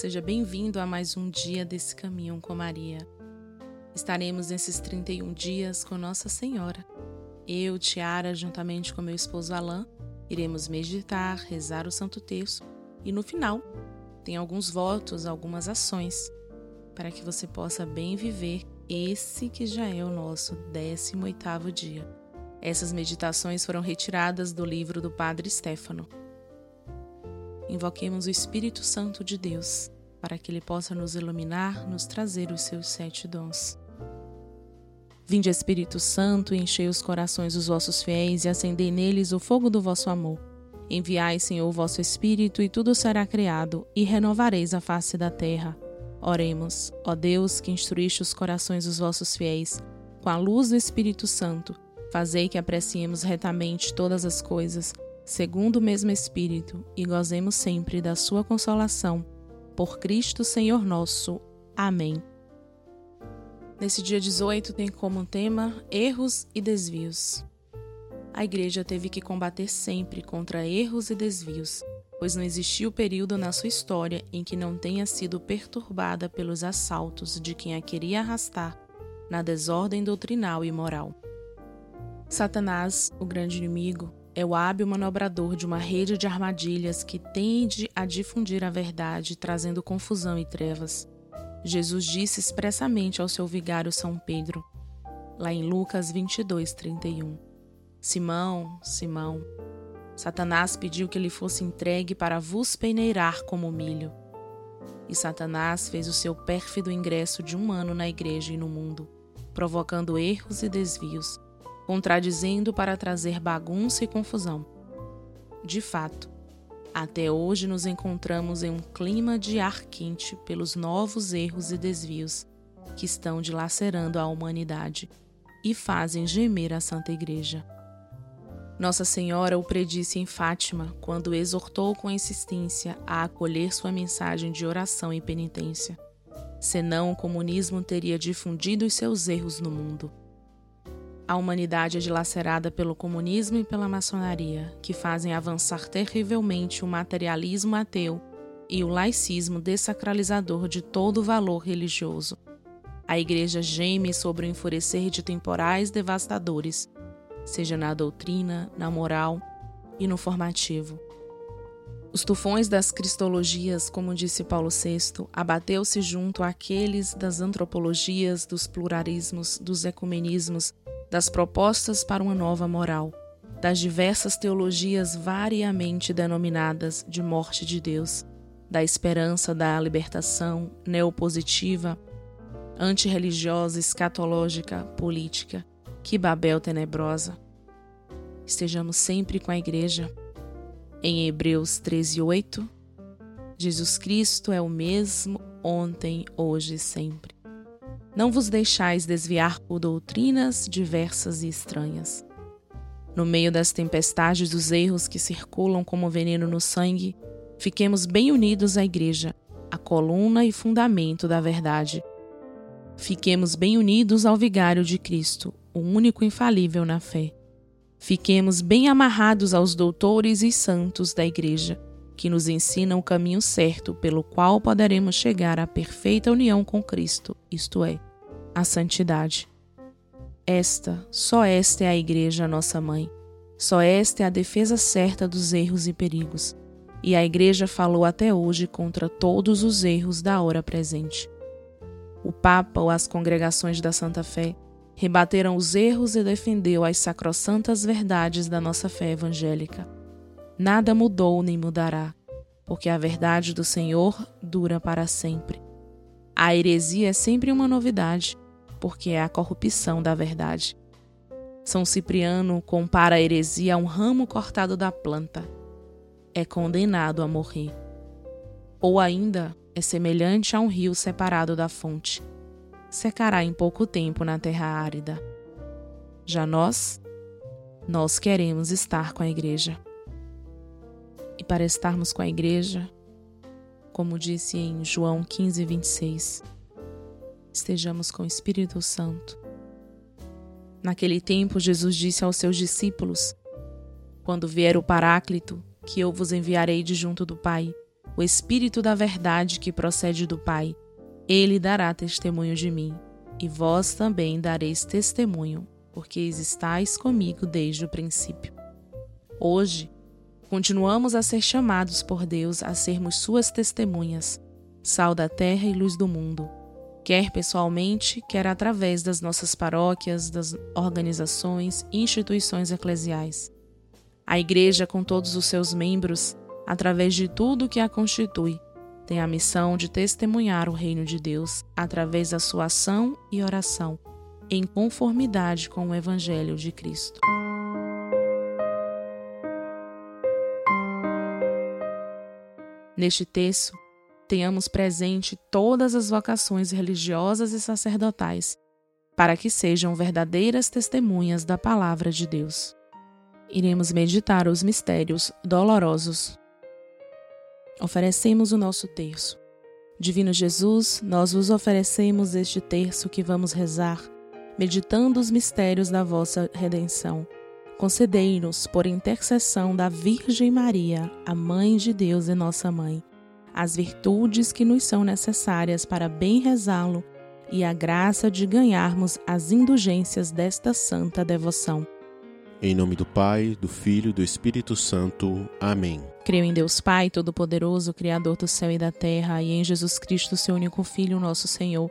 seja bem-vindo a mais um dia desse caminho com Maria. Estaremos nesses 31 dias com Nossa Senhora. Eu, Tiara, juntamente com meu esposo Alain, iremos meditar, rezar o Santo Terço e no final tem alguns votos, algumas ações para que você possa bem viver esse que já é o nosso 18º dia. Essas meditações foram retiradas do livro do Padre Stefano. Invoquemos o Espírito Santo de Deus para que ele possa nos iluminar, nos trazer os seus sete dons. Vinde, Espírito Santo, enchei os corações dos vossos fiéis e acendei neles o fogo do vosso amor. Enviai, Senhor, o vosso Espírito, e tudo será criado, e renovareis a face da terra. Oremos, ó Deus, que instruíste os corações dos vossos fiéis, com a luz do Espírito Santo, fazei que apreciemos retamente todas as coisas, segundo o mesmo Espírito, e gozemos sempre da sua consolação. Por Cristo Senhor nosso. Amém. Nesse dia 18 tem como tema erros e desvios. A igreja teve que combater sempre contra erros e desvios, pois não existiu período na sua história em que não tenha sido perturbada pelos assaltos de quem a queria arrastar na desordem doutrinal e moral. Satanás, o grande inimigo, é o hábil manobrador de uma rede de armadilhas que tende a difundir a verdade, trazendo confusão e trevas. Jesus disse expressamente ao seu vigário São Pedro, lá em Lucas 22, 31. Simão, Simão, Satanás pediu que ele fosse entregue para vos peneirar como milho. E Satanás fez o seu pérfido ingresso de um ano na igreja e no mundo, provocando erros e desvios, contradizendo para trazer bagunça e confusão. De fato, até hoje nos encontramos em um clima de ar quente pelos novos erros e desvios que estão dilacerando a humanidade e fazem gemer a Santa Igreja. Nossa Senhora o predisse em Fátima quando exortou com insistência a acolher sua mensagem de oração e penitência. Senão o comunismo teria difundido os seus erros no mundo. A humanidade é dilacerada pelo comunismo e pela maçonaria, que fazem avançar terrivelmente o materialismo ateu e o laicismo desacralizador de todo o valor religioso. A Igreja geme sobre o enfurecer de temporais devastadores seja na doutrina, na moral e no formativo. Os tufões das cristologias, como disse Paulo VI, abateu-se junto àqueles das antropologias, dos pluralismos, dos ecumenismos, das propostas para uma nova moral, das diversas teologias variamente denominadas de morte de Deus, da esperança da libertação neopositiva, antirreligiosa, escatológica, política, que Babel tenebrosa. Estejamos sempre com a igreja. Em Hebreus 13:8, Jesus Cristo é o mesmo ontem, hoje e sempre. Não vos deixais desviar por doutrinas diversas e estranhas. No meio das tempestades dos erros que circulam como veneno no sangue, fiquemos bem unidos à Igreja, a coluna e fundamento da verdade. Fiquemos bem unidos ao Vigário de Cristo, o único infalível na fé. Fiquemos bem amarrados aos doutores e santos da Igreja, que nos ensinam o caminho certo pelo qual poderemos chegar à perfeita união com Cristo, isto é, a santidade. Esta, só esta é a Igreja, nossa mãe. Só esta é a defesa certa dos erros e perigos. E a Igreja falou até hoje contra todos os erros da hora presente. O Papa ou as congregações da Santa Fé rebateram os erros e defendeu as sacrossantas verdades da nossa fé evangélica. Nada mudou nem mudará, porque a verdade do Senhor dura para sempre. A heresia é sempre uma novidade, porque é a corrupção da verdade. São Cipriano compara a heresia a um ramo cortado da planta. É condenado a morrer. Ou ainda, é semelhante a um rio separado da fonte secará em pouco tempo na terra árida. Já nós, nós queremos estar com a igreja. E para estarmos com a igreja, como disse em João 15, 26, estejamos com o Espírito Santo. Naquele tempo, Jesus disse aos seus discípulos: Quando vier o Paráclito, que eu vos enviarei de junto do Pai, o Espírito da Verdade que procede do Pai. Ele dará testemunho de mim, e vós também dareis testemunho, porque estáis comigo desde o princípio. Hoje, continuamos a ser chamados por Deus a sermos Suas testemunhas, sal da terra e luz do mundo, quer pessoalmente, quer através das nossas paróquias, das organizações e instituições eclesiais. A Igreja, com todos os seus membros, através de tudo que a constitui, tem a missão de testemunhar o reino de Deus através da sua ação e oração, em conformidade com o Evangelho de Cristo. Neste texto, tenhamos presente todas as vocações religiosas e sacerdotais, para que sejam verdadeiras testemunhas da palavra de Deus. Iremos meditar os mistérios dolorosos. Oferecemos o nosso terço. Divino Jesus, nós vos oferecemos este terço que vamos rezar, meditando os mistérios da vossa redenção. Concedei-nos, por intercessão da Virgem Maria, a Mãe de Deus e nossa Mãe, as virtudes que nos são necessárias para bem rezá-lo e a graça de ganharmos as indulgências desta santa devoção. Em nome do Pai, do Filho e do Espírito Santo. Amém. Creio em Deus Pai, Todo-Poderoso, Criador do céu e da terra, e em Jesus Cristo, seu único Filho, nosso Senhor,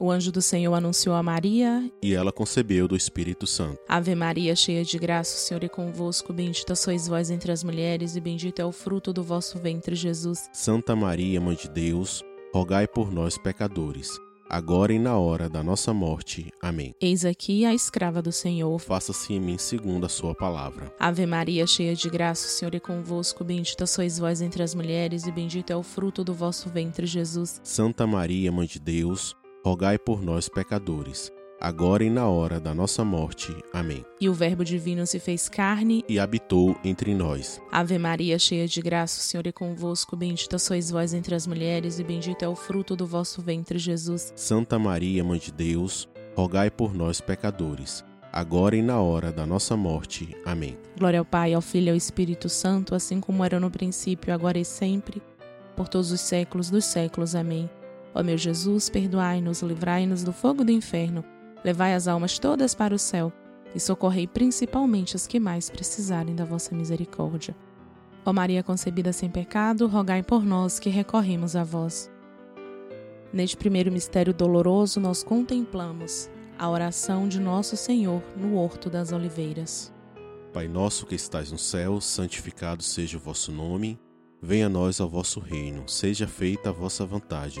O anjo do Senhor anunciou a Maria, e ela concebeu do Espírito Santo. Ave Maria, cheia de graça, o Senhor é convosco, bendita sois vós entre as mulheres, e bendito é o fruto do vosso ventre, Jesus. Santa Maria, mãe de Deus, rogai por nós pecadores agora e na hora da nossa morte. Amém. Eis aqui a escrava do Senhor. Faça-se em mim segundo a sua palavra. Ave Maria, cheia de graça, o Senhor é convosco, bendita sois vós entre as mulheres e bendito é o fruto do vosso ventre, Jesus. Santa Maria, mãe de Deus, rogai por nós pecadores agora e na hora da nossa morte. Amém. E o Verbo divino se fez carne e habitou entre nós. Ave Maria, cheia de graça, o Senhor é convosco, bendita sois vós entre as mulheres e bendito é o fruto do vosso ventre, Jesus. Santa Maria, mãe de Deus, rogai por nós pecadores, agora e na hora da nossa morte. Amém. Glória ao Pai, ao Filho e ao Espírito Santo, assim como era no princípio, agora e sempre, por todos os séculos dos séculos. Amém. Ó meu Jesus, perdoai-nos, livrai-nos do fogo do inferno Levai as almas todas para o céu e socorrei principalmente as que mais precisarem da vossa misericórdia. Ó Maria concebida sem pecado, rogai por nós que recorremos a vós. Neste primeiro mistério doloroso, nós contemplamos a oração de nosso Senhor no Horto das Oliveiras. Pai nosso que estais no céu, santificado seja o vosso nome. Venha a nós o vosso reino, seja feita a vossa vontade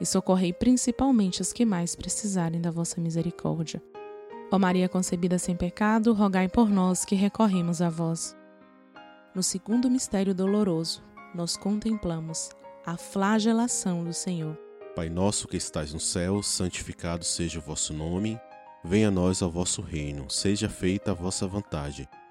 e socorrei principalmente as que mais precisarem da vossa misericórdia. Ó Maria concebida sem pecado, rogai por nós que recorremos a vós. No segundo mistério doloroso, nós contemplamos a flagelação do Senhor. Pai nosso que estais no céu, santificado seja o vosso nome. Venha a nós ao vosso reino, seja feita a vossa vontade,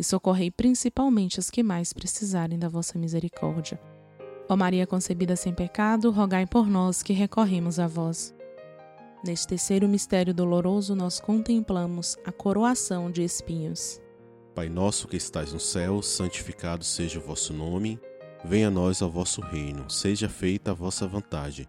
e socorrei principalmente as que mais precisarem da vossa misericórdia. Ó Maria concebida sem pecado, rogai por nós que recorremos a vós. Neste terceiro mistério doloroso, nós contemplamos a coroação de espinhos. Pai nosso que estais no céu, santificado seja o vosso nome. Venha a nós ao vosso reino, seja feita a vossa vontade,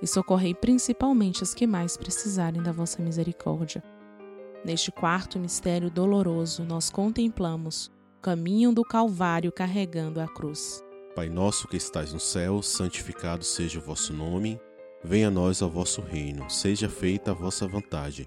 e socorrei principalmente as que mais precisarem da vossa misericórdia. Neste quarto mistério doloroso, nós contemplamos o caminho do Calvário carregando a cruz. Pai nosso que estais no céu, santificado seja o vosso nome. Venha a nós o vosso reino, seja feita a vossa vontade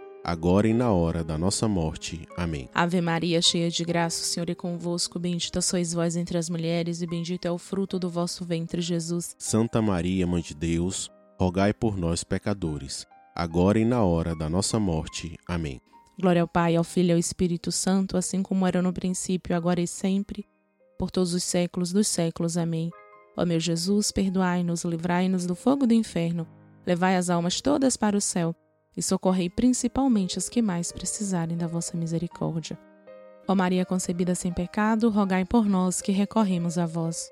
agora e na hora da nossa morte. Amém. Ave Maria, cheia de graça, o Senhor é convosco, bendita sois vós entre as mulheres e bendito é o fruto do vosso ventre, Jesus. Santa Maria, mãe de Deus, rogai por nós pecadores, agora e na hora da nossa morte. Amém. Glória ao Pai, ao Filho e ao Espírito Santo, assim como era no princípio, agora e sempre, por todos os séculos dos séculos. Amém. Ó meu Jesus, perdoai-nos, livrai-nos do fogo do inferno, levai as almas todas para o céu e socorrei principalmente as que mais precisarem da vossa misericórdia. Ó Maria concebida sem pecado, rogai por nós que recorremos a vós.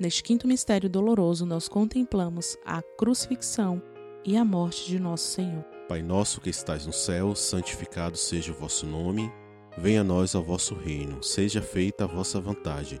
Neste quinto mistério doloroso, nós contemplamos a crucifixão e a morte de nosso Senhor. Pai nosso que estais no céu, santificado seja o vosso nome. Venha a nós ao vosso reino. Seja feita a vossa vontade,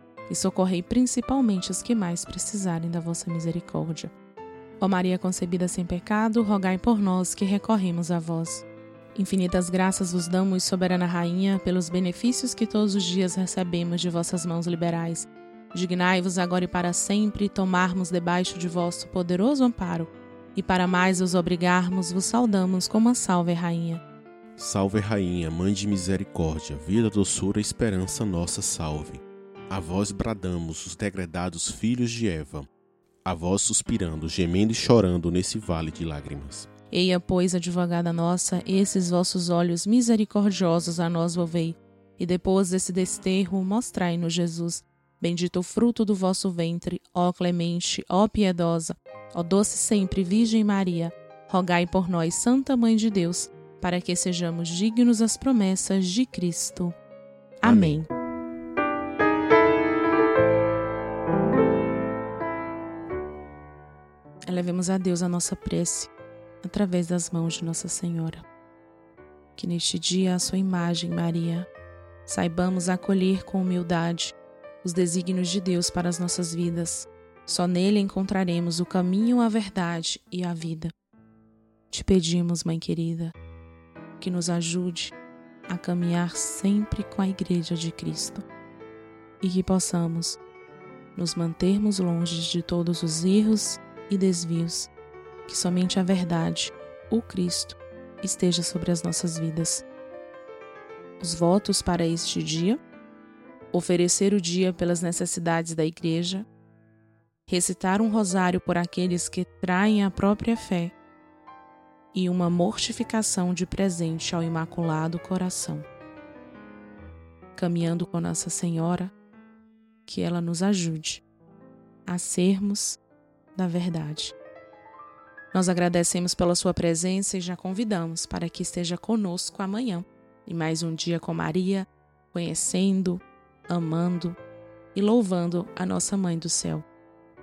e socorrei principalmente os que mais precisarem da vossa misericórdia. Ó Maria concebida sem pecado, rogai por nós que recorremos a vós. Infinitas graças vos damos, soberana rainha, pelos benefícios que todos os dias recebemos de vossas mãos liberais. Dignai-vos agora e para sempre tomarmos debaixo de vosso poderoso amparo, e para mais os obrigarmos, vos saudamos como a salve rainha. Salve rainha, mãe de misericórdia, vida, doçura e esperança nossa salve. A vós bradamos os degredados filhos de Eva, a vós suspirando, gemendo e chorando nesse vale de lágrimas. Eia, pois, advogada nossa, esses vossos olhos misericordiosos a nós volvei, e depois desse desterro mostrai-nos Jesus. Bendito o fruto do vosso ventre, ó clemente, ó piedosa, ó doce sempre Virgem Maria, rogai por nós, Santa Mãe de Deus, para que sejamos dignos das promessas de Cristo. Amém. Amém. Elevemos a Deus a nossa prece através das mãos de Nossa Senhora. Que neste dia, a sua imagem, Maria, saibamos acolher com humildade os desígnios de Deus para as nossas vidas, Só nele encontraremos o caminho, a verdade e a vida. Te pedimos, Mãe querida, que nos ajude a caminhar sempre com a Igreja de Cristo e que possamos nos mantermos longe de todos os erros e desvios, que somente a verdade, o Cristo, esteja sobre as nossas vidas. Os votos para este dia: oferecer o dia pelas necessidades da Igreja, recitar um rosário por aqueles que traem a própria fé e uma mortificação de presente ao Imaculado Coração. Caminhando com Nossa Senhora, que ela nos ajude a sermos da verdade. Nós agradecemos pela sua presença e já convidamos para que esteja conosco amanhã e mais um dia com Maria, conhecendo, amando e louvando a nossa Mãe do céu.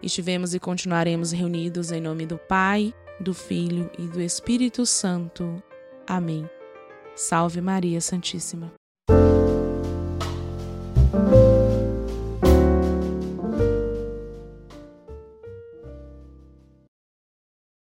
Estivemos e continuaremos reunidos em nome do Pai, do Filho e do Espírito Santo. Amém. Salve Maria Santíssima.